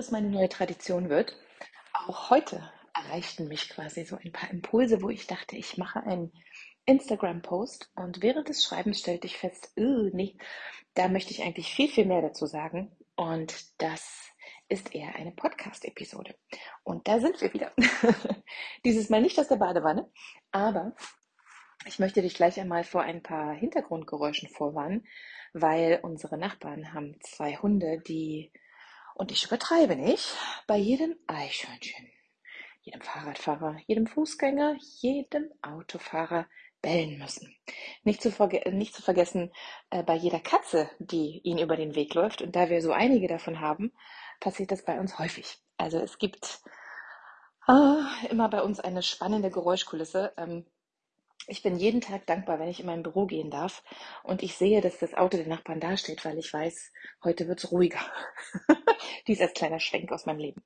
das meine neue Tradition wird. Auch heute erreichten mich quasi so ein paar Impulse, wo ich dachte, ich mache einen Instagram-Post und während des Schreibens stellte ich fest, nee, da möchte ich eigentlich viel, viel mehr dazu sagen. Und das ist eher eine Podcast-Episode. Und da sind wir wieder. Dieses Mal nicht aus der Badewanne, aber ich möchte dich gleich einmal vor ein paar Hintergrundgeräuschen vorwarnen, weil unsere Nachbarn haben zwei Hunde, die, und ich übertreibe nicht, bei jedem Eichhörnchen, jedem Fahrradfahrer, jedem Fußgänger, jedem Autofahrer bellen müssen. Nicht zu, nicht zu vergessen, äh, bei jeder Katze, die ihnen über den Weg läuft. Und da wir so einige davon haben, passiert das bei uns häufig. Also es gibt äh, immer bei uns eine spannende Geräuschkulisse. Ähm, ich bin jeden Tag dankbar, wenn ich in mein Büro gehen darf und ich sehe, dass das Auto der Nachbarn dasteht, weil ich weiß, heute wird es ruhiger. Dies als kleiner Schwenk aus meinem Leben.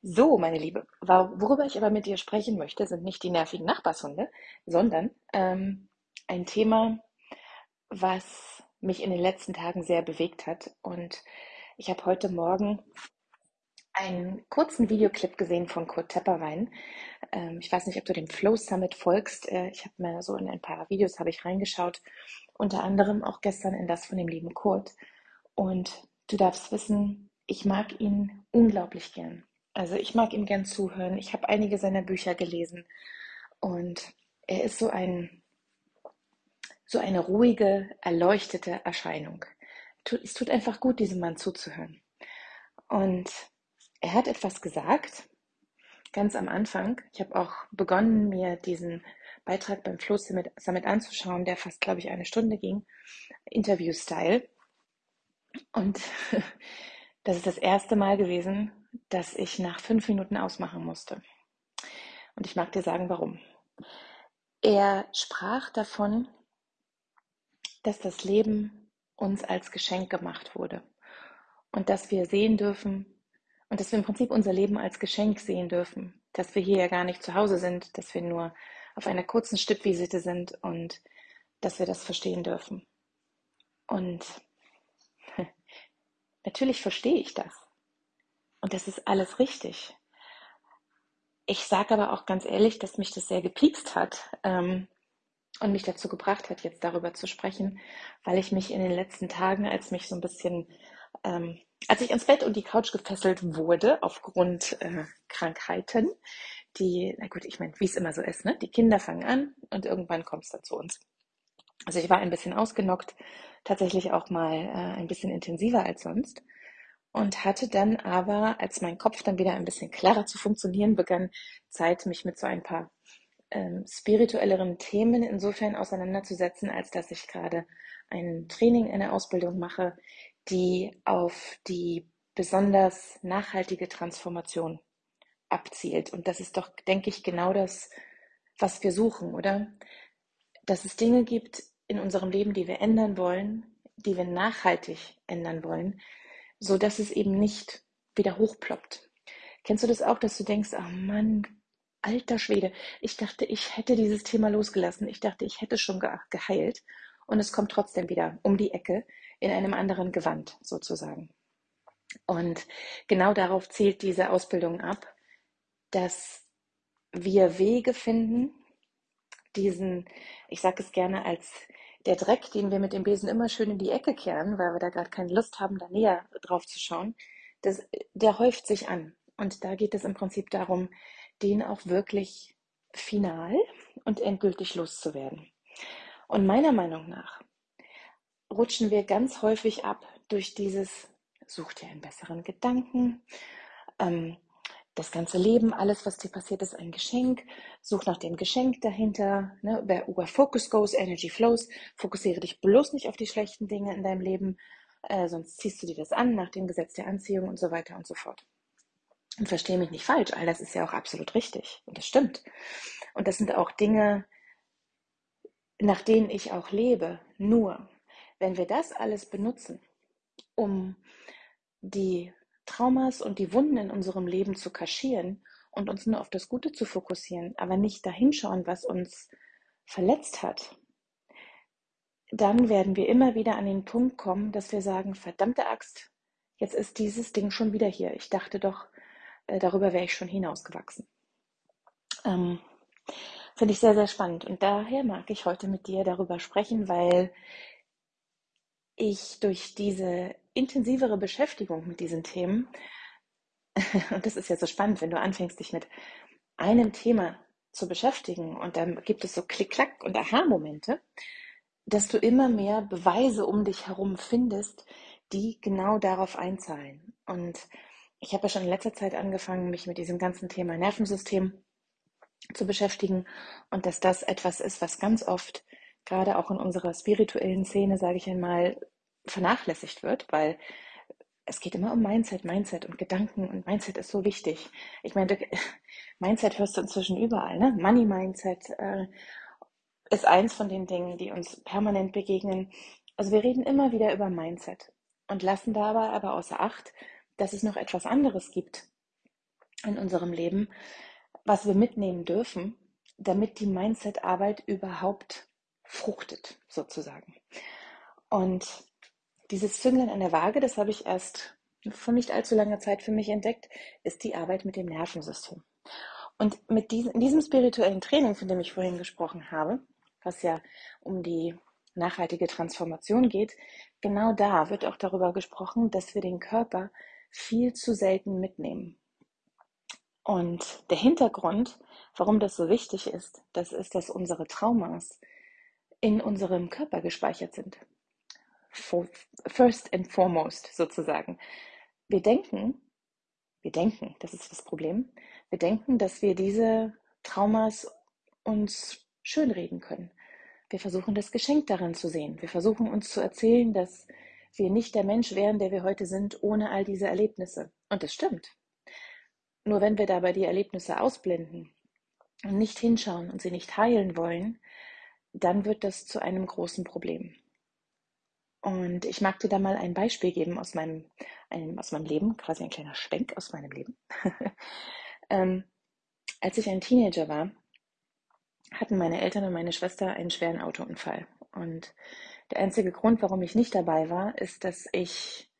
So, meine Liebe, worüber ich aber mit dir sprechen möchte, sind nicht die nervigen Nachbarshunde, sondern ähm, ein Thema, was mich in den letzten Tagen sehr bewegt hat. Und ich habe heute Morgen einen kurzen Videoclip gesehen von Kurt Tepperwein. Ähm, ich weiß nicht, ob du dem Flow Summit folgst. Äh, ich habe mir so in ein paar Videos habe ich reingeschaut, unter anderem auch gestern in das von dem lieben Kurt. Und du darfst wissen, ich mag ihn unglaublich gern. Also ich mag ihm gern zuhören. Ich habe einige seiner Bücher gelesen und er ist so ein so eine ruhige, erleuchtete Erscheinung. Es tut einfach gut, diesem Mann zuzuhören. Und er hat etwas gesagt, ganz am Anfang. Ich habe auch begonnen, mir diesen Beitrag beim Flow Summit, Summit anzuschauen, der fast, glaube ich, eine Stunde ging, Interview-Style. Und das ist das erste Mal gewesen, dass ich nach fünf Minuten ausmachen musste. Und ich mag dir sagen, warum. Er sprach davon, dass das Leben uns als Geschenk gemacht wurde und dass wir sehen dürfen und dass wir im Prinzip unser Leben als Geschenk sehen dürfen, dass wir hier ja gar nicht zu Hause sind, dass wir nur auf einer kurzen Stippvisite sind und dass wir das verstehen dürfen. Und natürlich verstehe ich das. Und das ist alles richtig. Ich sage aber auch ganz ehrlich, dass mich das sehr gepiekst hat ähm, und mich dazu gebracht hat, jetzt darüber zu sprechen, weil ich mich in den letzten Tagen, als mich so ein bisschen, ähm, als ich ans Bett und die Couch gefesselt wurde aufgrund äh, Krankheiten, die, na gut, ich meine, wie es immer so ist, ne? Die Kinder fangen an und irgendwann kommt es dann zu uns. Also ich war ein bisschen ausgenockt, tatsächlich auch mal äh, ein bisschen intensiver als sonst und hatte dann aber, als mein Kopf dann wieder ein bisschen klarer zu funktionieren begann, Zeit, mich mit so ein paar ähm, spirituelleren Themen insofern auseinanderzusetzen, als dass ich gerade ein Training, eine Ausbildung mache, die auf die besonders nachhaltige Transformation abzielt. Und das ist doch, denke ich, genau das, was wir suchen, oder? Dass es Dinge gibt in unserem Leben, die wir ändern wollen, die wir nachhaltig ändern wollen, so dass es eben nicht wieder hochploppt. Kennst du das auch, dass du denkst, ach Mann, alter Schwede, ich dachte, ich hätte dieses Thema losgelassen, ich dachte, ich hätte schon ge geheilt und es kommt trotzdem wieder um die Ecke in einem anderen Gewand sozusagen. Und genau darauf zielt diese Ausbildung ab, dass wir Wege finden, diesen, ich sage es gerne als der Dreck, den wir mit dem Besen immer schön in die Ecke kehren, weil wir da gerade keine Lust haben, da näher drauf zu schauen, das, der häuft sich an. Und da geht es im Prinzip darum, den auch wirklich final und endgültig loszuwerden. Und meiner Meinung nach rutschen wir ganz häufig ab durch dieses, such dir einen besseren Gedanken, ähm, das ganze Leben, alles, was dir passiert, ist ein Geschenk. Such nach dem Geschenk dahinter. Ne? Where Focus goes, Energy flows. Fokussiere dich bloß nicht auf die schlechten Dinge in deinem Leben, äh, sonst ziehst du dir das an nach dem Gesetz der Anziehung und so weiter und so fort. Und verstehe mich nicht falsch, all das ist ja auch absolut richtig und das stimmt. Und das sind auch Dinge, nach denen ich auch lebe. Nur, wenn wir das alles benutzen, um die Traumas und die Wunden in unserem Leben zu kaschieren und uns nur auf das Gute zu fokussieren, aber nicht dahinschauen, was uns verletzt hat, dann werden wir immer wieder an den Punkt kommen, dass wir sagen, verdammte Axt, jetzt ist dieses Ding schon wieder hier. Ich dachte doch, äh, darüber wäre ich schon hinausgewachsen. Ähm, Finde ich sehr, sehr spannend. Und daher mag ich heute mit dir darüber sprechen, weil ich durch diese intensivere Beschäftigung mit diesen Themen, und das ist ja so spannend, wenn du anfängst, dich mit einem Thema zu beschäftigen und dann gibt es so Klick-Klack und Aha-Momente, dass du immer mehr Beweise um dich herum findest, die genau darauf einzahlen. Und ich habe ja schon in letzter Zeit angefangen, mich mit diesem ganzen Thema Nervensystem zu beschäftigen und dass das etwas ist, was ganz oft gerade auch in unserer spirituellen Szene, sage ich einmal, vernachlässigt wird, weil es geht immer um Mindset, Mindset und Gedanken und Mindset ist so wichtig. Ich meine, Mindset hörst du inzwischen überall, ne? Money Mindset äh, ist eins von den Dingen, die uns permanent begegnen. Also wir reden immer wieder über Mindset und lassen dabei aber außer Acht, dass es noch etwas anderes gibt in unserem Leben, was wir mitnehmen dürfen, damit die Mindset-Arbeit überhaupt fruchtet, sozusagen. Und dieses Züngeln an der Waage, das habe ich erst vor nicht allzu langer Zeit für mich entdeckt, ist die Arbeit mit dem Nervensystem. Und mit diesem, in diesem spirituellen Training, von dem ich vorhin gesprochen habe, was ja um die nachhaltige Transformation geht, genau da wird auch darüber gesprochen, dass wir den Körper viel zu selten mitnehmen. Und der Hintergrund, warum das so wichtig ist, das ist, dass unsere Traumas in unserem Körper gespeichert sind. First and foremost sozusagen. Wir denken, wir denken, das ist das Problem, wir denken, dass wir diese Traumas uns schönreden können. Wir versuchen das Geschenk darin zu sehen. Wir versuchen uns zu erzählen, dass wir nicht der Mensch wären, der wir heute sind, ohne all diese Erlebnisse. Und das stimmt. Nur wenn wir dabei die Erlebnisse ausblenden und nicht hinschauen und sie nicht heilen wollen, dann wird das zu einem großen Problem. Und ich mag dir da mal ein Beispiel geben aus meinem, einem, aus meinem Leben, quasi ein kleiner Schwenk aus meinem Leben. ähm, als ich ein Teenager war, hatten meine Eltern und meine Schwester einen schweren Autounfall. Und der einzige Grund, warum ich nicht dabei war, ist, dass ich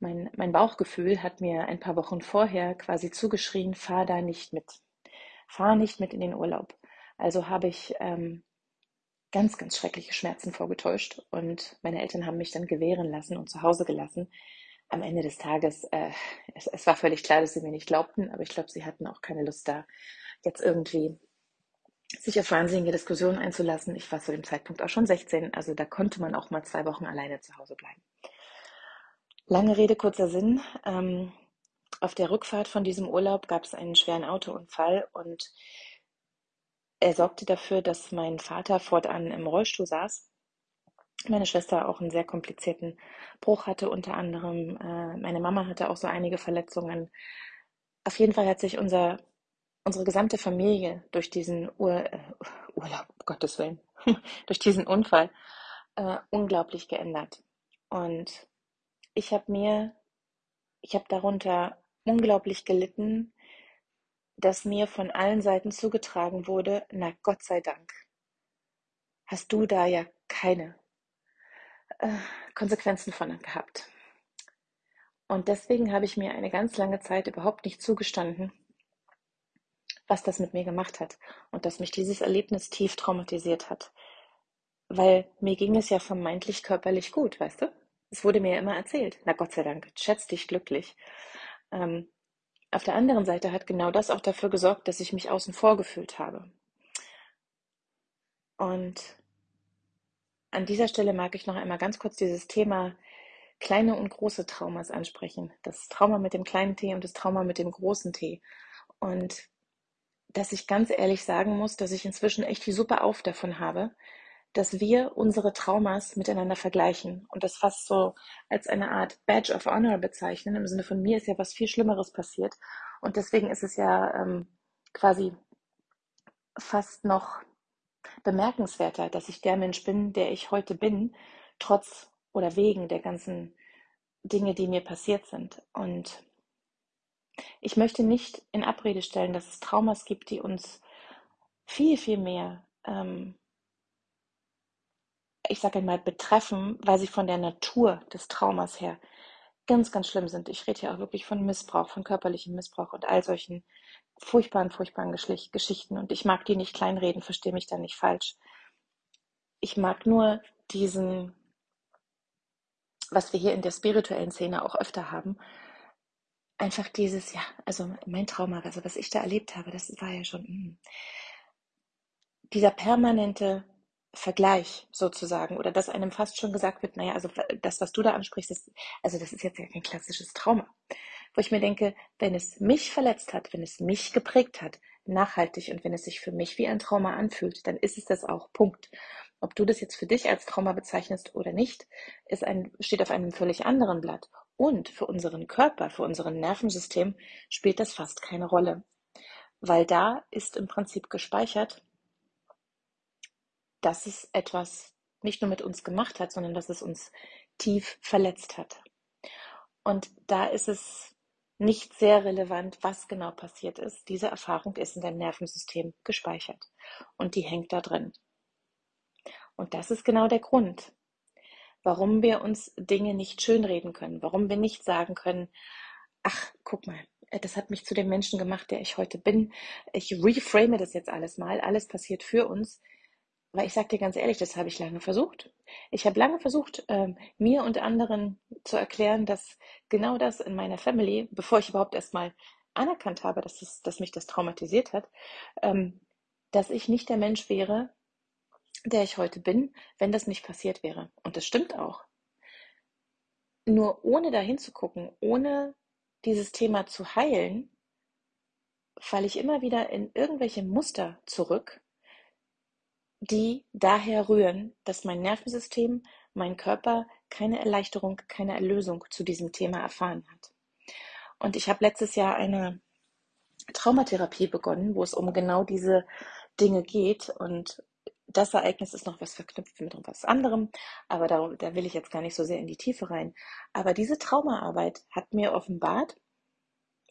mein, mein Bauchgefühl hat mir ein paar Wochen vorher quasi zugeschrien, fahr da nicht mit. Fahr nicht mit in den Urlaub. Also habe ich ähm, ganz, ganz schreckliche Schmerzen vorgetäuscht und meine Eltern haben mich dann gewähren lassen und zu Hause gelassen. Am Ende des Tages, äh, es, es war völlig klar, dass sie mir nicht glaubten, aber ich glaube, sie hatten auch keine Lust da, jetzt irgendwie sich auf wahnsinnige Diskussionen einzulassen. Ich war zu dem Zeitpunkt auch schon 16, also da konnte man auch mal zwei Wochen alleine zu Hause bleiben. Lange Rede, kurzer Sinn. Ähm, auf der Rückfahrt von diesem Urlaub gab es einen schweren Autounfall und er sorgte dafür, dass mein Vater fortan im Rollstuhl saß. Meine Schwester auch einen sehr komplizierten Bruch hatte, unter anderem. Äh, meine Mama hatte auch so einige Verletzungen. Auf jeden Fall hat sich unser, unsere gesamte Familie durch diesen Ur, äh, Urlaub, um Gottes Willen, durch diesen Unfall äh, unglaublich geändert. Und ich habe mir, ich habe darunter unglaublich gelitten, dass mir von allen Seiten zugetragen wurde, na Gott sei Dank, hast du da ja keine äh, Konsequenzen von gehabt. Und deswegen habe ich mir eine ganz lange Zeit überhaupt nicht zugestanden, was das mit mir gemacht hat und dass mich dieses Erlebnis tief traumatisiert hat. Weil mir ging es ja vermeintlich körperlich gut, weißt du? Es wurde mir ja immer erzählt. Na Gott sei Dank, schätz dich glücklich. Ähm, auf der anderen Seite hat genau das auch dafür gesorgt, dass ich mich außen vor gefühlt habe. Und an dieser Stelle mag ich noch einmal ganz kurz dieses Thema kleine und große Traumas ansprechen. Das Trauma mit dem kleinen T und das Trauma mit dem großen T. Und dass ich ganz ehrlich sagen muss, dass ich inzwischen echt die Suppe auf davon habe, dass wir unsere Traumas miteinander vergleichen und das fast so als eine Art Badge of Honor bezeichnen. Im Sinne von mir ist ja was viel Schlimmeres passiert. Und deswegen ist es ja ähm, quasi fast noch bemerkenswerter, dass ich der Mensch bin, der ich heute bin, trotz oder wegen der ganzen Dinge, die mir passiert sind. Und ich möchte nicht in Abrede stellen, dass es Traumas gibt, die uns viel, viel mehr ähm, ich sage einmal, betreffen, weil sie von der Natur des Traumas her ganz, ganz schlimm sind. Ich rede hier auch wirklich von Missbrauch, von körperlichem Missbrauch und all solchen furchtbaren, furchtbaren Geschichten. Und ich mag die nicht kleinreden, verstehe mich da nicht falsch. Ich mag nur diesen, was wir hier in der spirituellen Szene auch öfter haben, einfach dieses, ja, also mein Trauma, also was ich da erlebt habe, das war ja schon mh. Hm. dieser permanente Vergleich sozusagen oder dass einem fast schon gesagt wird, naja, also das, was du da ansprichst, ist, also das ist jetzt ja kein klassisches Trauma. Wo ich mir denke, wenn es mich verletzt hat, wenn es mich geprägt hat, nachhaltig und wenn es sich für mich wie ein Trauma anfühlt, dann ist es das auch. Punkt. Ob du das jetzt für dich als Trauma bezeichnest oder nicht, ist ein, steht auf einem völlig anderen Blatt. Und für unseren Körper, für unseren Nervensystem spielt das fast keine Rolle. Weil da ist im Prinzip gespeichert, dass es etwas nicht nur mit uns gemacht hat, sondern dass es uns tief verletzt hat. Und da ist es nicht sehr relevant, was genau passiert ist. Diese Erfahrung ist in deinem Nervensystem gespeichert und die hängt da drin. Und das ist genau der Grund, warum wir uns Dinge nicht schönreden können, warum wir nicht sagen können, ach, guck mal, das hat mich zu dem Menschen gemacht, der ich heute bin. Ich reframe das jetzt alles mal. Alles passiert für uns. Weil ich sage dir ganz ehrlich, das habe ich lange versucht. Ich habe lange versucht, ähm, mir und anderen zu erklären, dass genau das in meiner Family, bevor ich überhaupt erstmal anerkannt habe, dass, es, dass mich das traumatisiert hat, ähm, dass ich nicht der Mensch wäre, der ich heute bin, wenn das nicht passiert wäre. Und das stimmt auch. Nur ohne dahin zu gucken, ohne dieses Thema zu heilen, falle ich immer wieder in irgendwelche Muster zurück, die daher rühren, dass mein Nervensystem, mein Körper keine Erleichterung, keine Erlösung zu diesem Thema erfahren hat. Und ich habe letztes Jahr eine Traumatherapie begonnen, wo es um genau diese Dinge geht. Und das Ereignis ist noch was verknüpft mit was anderem, aber da, da will ich jetzt gar nicht so sehr in die Tiefe rein. Aber diese Traumaarbeit hat mir offenbart,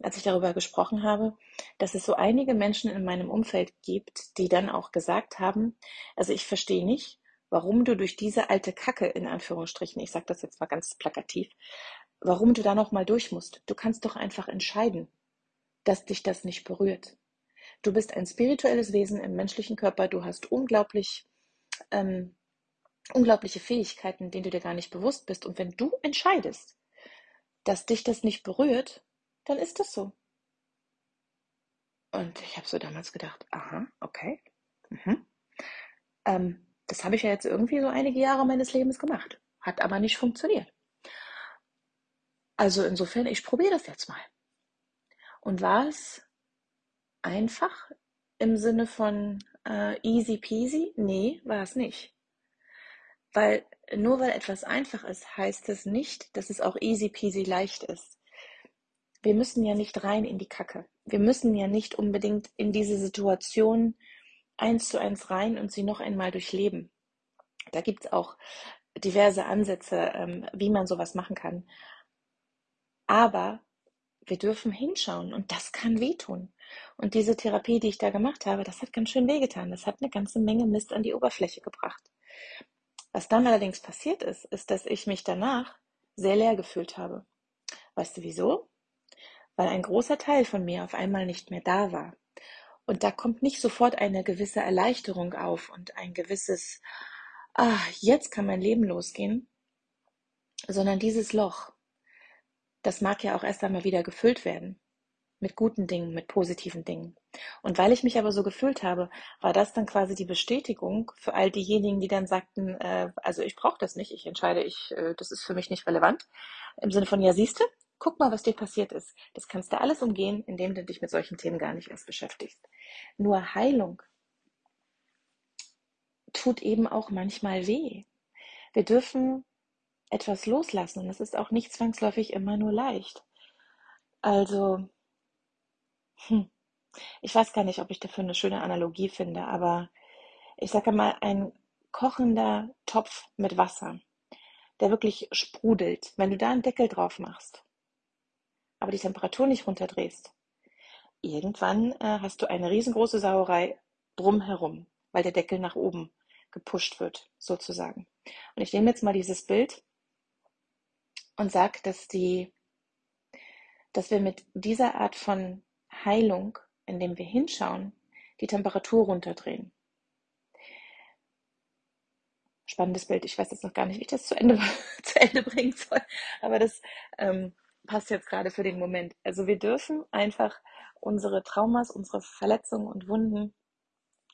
als ich darüber gesprochen habe, dass es so einige Menschen in meinem Umfeld gibt, die dann auch gesagt haben, also ich verstehe nicht, warum du durch diese alte Kacke, in Anführungsstrichen, ich sage das jetzt mal ganz plakativ, warum du da nochmal durch musst. Du kannst doch einfach entscheiden, dass dich das nicht berührt. Du bist ein spirituelles Wesen im menschlichen Körper, du hast unglaublich, ähm, unglaubliche Fähigkeiten, denen du dir gar nicht bewusst bist. Und wenn du entscheidest, dass dich das nicht berührt, dann ist das so. Und ich habe so damals gedacht, aha, okay. Mhm. Ähm, das habe ich ja jetzt irgendwie so einige Jahre meines Lebens gemacht. Hat aber nicht funktioniert. Also insofern, ich probiere das jetzt mal. Und war es einfach im Sinne von äh, easy peasy? Nee, war es nicht. Weil nur weil etwas einfach ist, heißt es nicht, dass es auch easy peasy leicht ist wir müssen ja nicht rein in die Kacke. Wir müssen ja nicht unbedingt in diese Situation eins zu eins rein und sie noch einmal durchleben. Da gibt es auch diverse Ansätze, ähm, wie man sowas machen kann. Aber wir dürfen hinschauen und das kann wehtun. Und diese Therapie, die ich da gemacht habe, das hat ganz schön wehgetan. Das hat eine ganze Menge Mist an die Oberfläche gebracht. Was dann allerdings passiert ist, ist, dass ich mich danach sehr leer gefühlt habe. Weißt du wieso? Weil ein großer Teil von mir auf einmal nicht mehr da war. Und da kommt nicht sofort eine gewisse Erleichterung auf und ein gewisses, ah, jetzt kann mein Leben losgehen, sondern dieses Loch, das mag ja auch erst einmal wieder gefüllt werden mit guten Dingen, mit positiven Dingen. Und weil ich mich aber so gefühlt habe, war das dann quasi die Bestätigung für all diejenigen, die dann sagten, äh, also ich brauche das nicht, ich entscheide, ich, äh, das ist für mich nicht relevant. Im Sinne von, ja, siehste, Guck mal, was dir passiert ist. Das kannst du alles umgehen, indem du dich mit solchen Themen gar nicht erst beschäftigst. Nur Heilung tut eben auch manchmal weh. Wir dürfen etwas loslassen und es ist auch nicht zwangsläufig immer nur leicht. Also, hm, ich weiß gar nicht, ob ich dafür eine schöne Analogie finde, aber ich sage mal, ein kochender Topf mit Wasser, der wirklich sprudelt, wenn du da einen Deckel drauf machst, aber die Temperatur nicht runterdrehst, irgendwann äh, hast du eine riesengroße Sauerei drumherum, weil der Deckel nach oben gepusht wird, sozusagen. Und ich nehme jetzt mal dieses Bild und sage, dass die, dass wir mit dieser Art von Heilung, indem wir hinschauen, die Temperatur runterdrehen. Spannendes Bild. Ich weiß jetzt noch gar nicht, wie ich das zu Ende, zu Ende bringen soll, aber das ähm, passt jetzt gerade für den Moment. Also wir dürfen einfach unsere Traumas, unsere Verletzungen und Wunden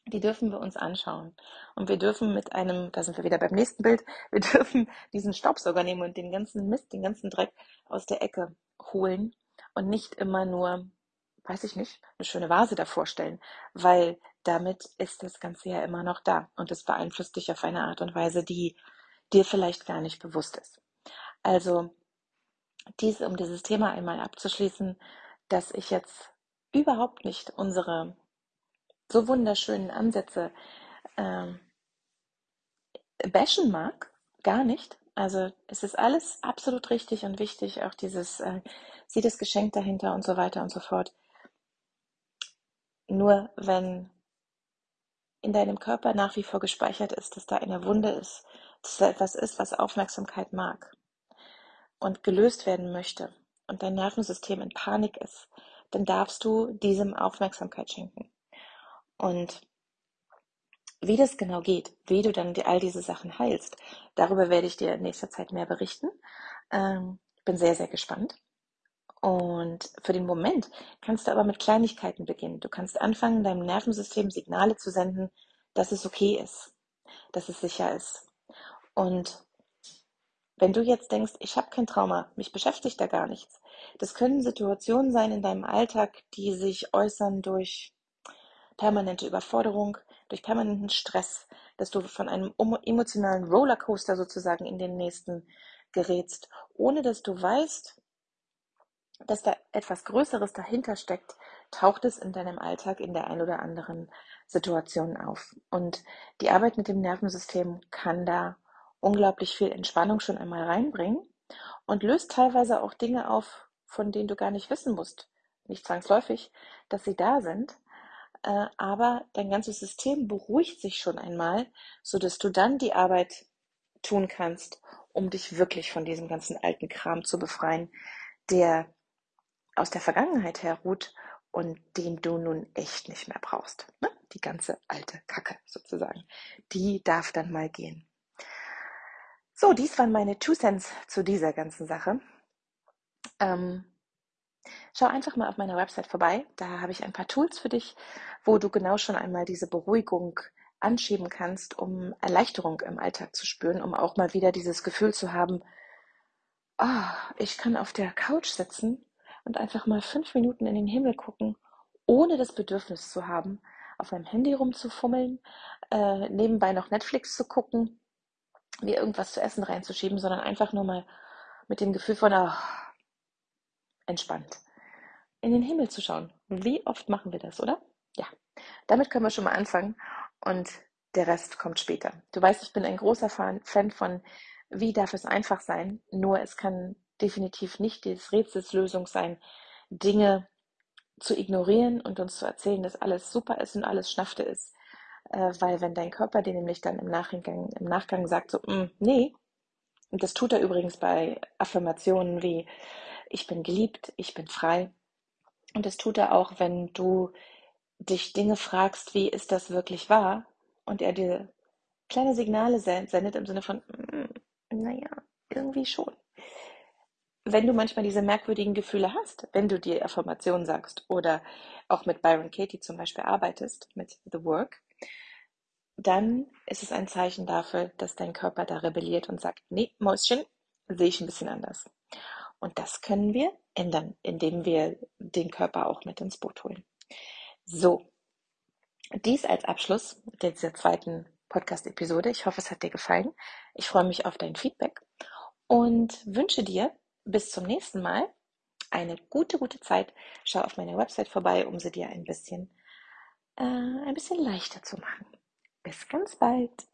die dürfen wir uns anschauen. Und wir dürfen mit einem, da sind wir wieder beim nächsten Bild, wir dürfen diesen Staubsauger nehmen und den ganzen Mist, den ganzen Dreck aus der Ecke holen und nicht immer nur, weiß ich nicht, eine schöne Vase davor stellen, weil damit ist das Ganze ja immer noch da und es beeinflusst dich auf eine Art und Weise, die dir vielleicht gar nicht bewusst ist. Also, dies, um dieses Thema einmal abzuschließen, dass ich jetzt überhaupt nicht unsere so wunderschönen Ansätze ähm, bashen mag. Gar nicht. Also es ist alles absolut richtig und wichtig, auch dieses, äh, sieh das Geschenk dahinter und so weiter und so fort. Nur wenn in deinem Körper nach wie vor gespeichert ist, dass da eine Wunde ist, dass da etwas ist, was Aufmerksamkeit mag und gelöst werden möchte und dein Nervensystem in Panik ist, dann darfst du diesem Aufmerksamkeit schenken. Und wie das genau geht, wie du dann all diese Sachen heilst, darüber werde ich dir in nächster Zeit mehr berichten. Ähm, bin sehr, sehr gespannt. Und für den Moment kannst du aber mit Kleinigkeiten beginnen. Du kannst anfangen, deinem Nervensystem Signale zu senden, dass es okay ist, dass es sicher ist. Und wenn du jetzt denkst, ich habe kein Trauma, mich beschäftigt da gar nichts, das können Situationen sein in deinem Alltag, die sich äußern durch permanente Überforderung, durch permanenten Stress, dass du von einem emotionalen Rollercoaster sozusagen in den nächsten gerätst, ohne dass du weißt, dass da etwas Größeres dahinter steckt, taucht es in deinem Alltag in der ein oder anderen Situation auf. Und die Arbeit mit dem Nervensystem kann da unglaublich viel Entspannung schon einmal reinbringen und löst teilweise auch Dinge auf, von denen du gar nicht wissen musst, nicht zwangsläufig, dass sie da sind, äh, aber dein ganzes System beruhigt sich schon einmal, sodass du dann die Arbeit tun kannst, um dich wirklich von diesem ganzen alten Kram zu befreien, der aus der Vergangenheit herruht und den du nun echt nicht mehr brauchst. Ne? Die ganze alte Kacke sozusagen. Die darf dann mal gehen. So, dies waren meine Two Cents zu dieser ganzen Sache. Ähm, Schau einfach mal auf meiner Website vorbei. Da habe ich ein paar Tools für dich, wo du genau schon einmal diese Beruhigung anschieben kannst, um Erleichterung im Alltag zu spüren, um auch mal wieder dieses Gefühl zu haben, oh, ich kann auf der Couch sitzen und einfach mal fünf Minuten in den Himmel gucken, ohne das Bedürfnis zu haben, auf meinem Handy rumzufummeln, äh, nebenbei noch Netflix zu gucken, mir irgendwas zu essen reinzuschieben, sondern einfach nur mal mit dem Gefühl von, oh, entspannt in den Himmel zu schauen. Wie oft machen wir das, oder? Ja, damit können wir schon mal anfangen und der Rest kommt später. Du weißt, ich bin ein großer Fan von, wie darf es einfach sein, nur es kann definitiv nicht des Rätsels Lösung sein, Dinge zu ignorieren und uns zu erzählen, dass alles super ist und alles Schnafte ist. Äh, weil wenn dein Körper dir nämlich dann im Nachgang, im Nachgang sagt, so, mm, nee, und das tut er übrigens bei Affirmationen wie, ich bin geliebt, ich bin frei, und das tut er auch, wenn du dich Dinge fragst, wie ist das wirklich wahr? Und er dir kleine Signale sendet im Sinne von, mm, naja, irgendwie schon. Wenn du manchmal diese merkwürdigen Gefühle hast, wenn du dir Affirmationen sagst oder auch mit Byron Katie zum Beispiel arbeitest, mit The Work, dann ist es ein Zeichen dafür, dass dein Körper da rebelliert und sagt, nee, Mäuschen, sehe ich ein bisschen anders. Und das können wir ändern, indem wir den Körper auch mit ins Boot holen. So, dies als Abschluss dieser zweiten Podcast-Episode. Ich hoffe, es hat dir gefallen. Ich freue mich auf dein Feedback und wünsche dir bis zum nächsten Mal eine gute, gute Zeit. Schau auf meiner Website vorbei, um sie dir ein bisschen, äh, ein bisschen leichter zu machen. Bis ganz bald.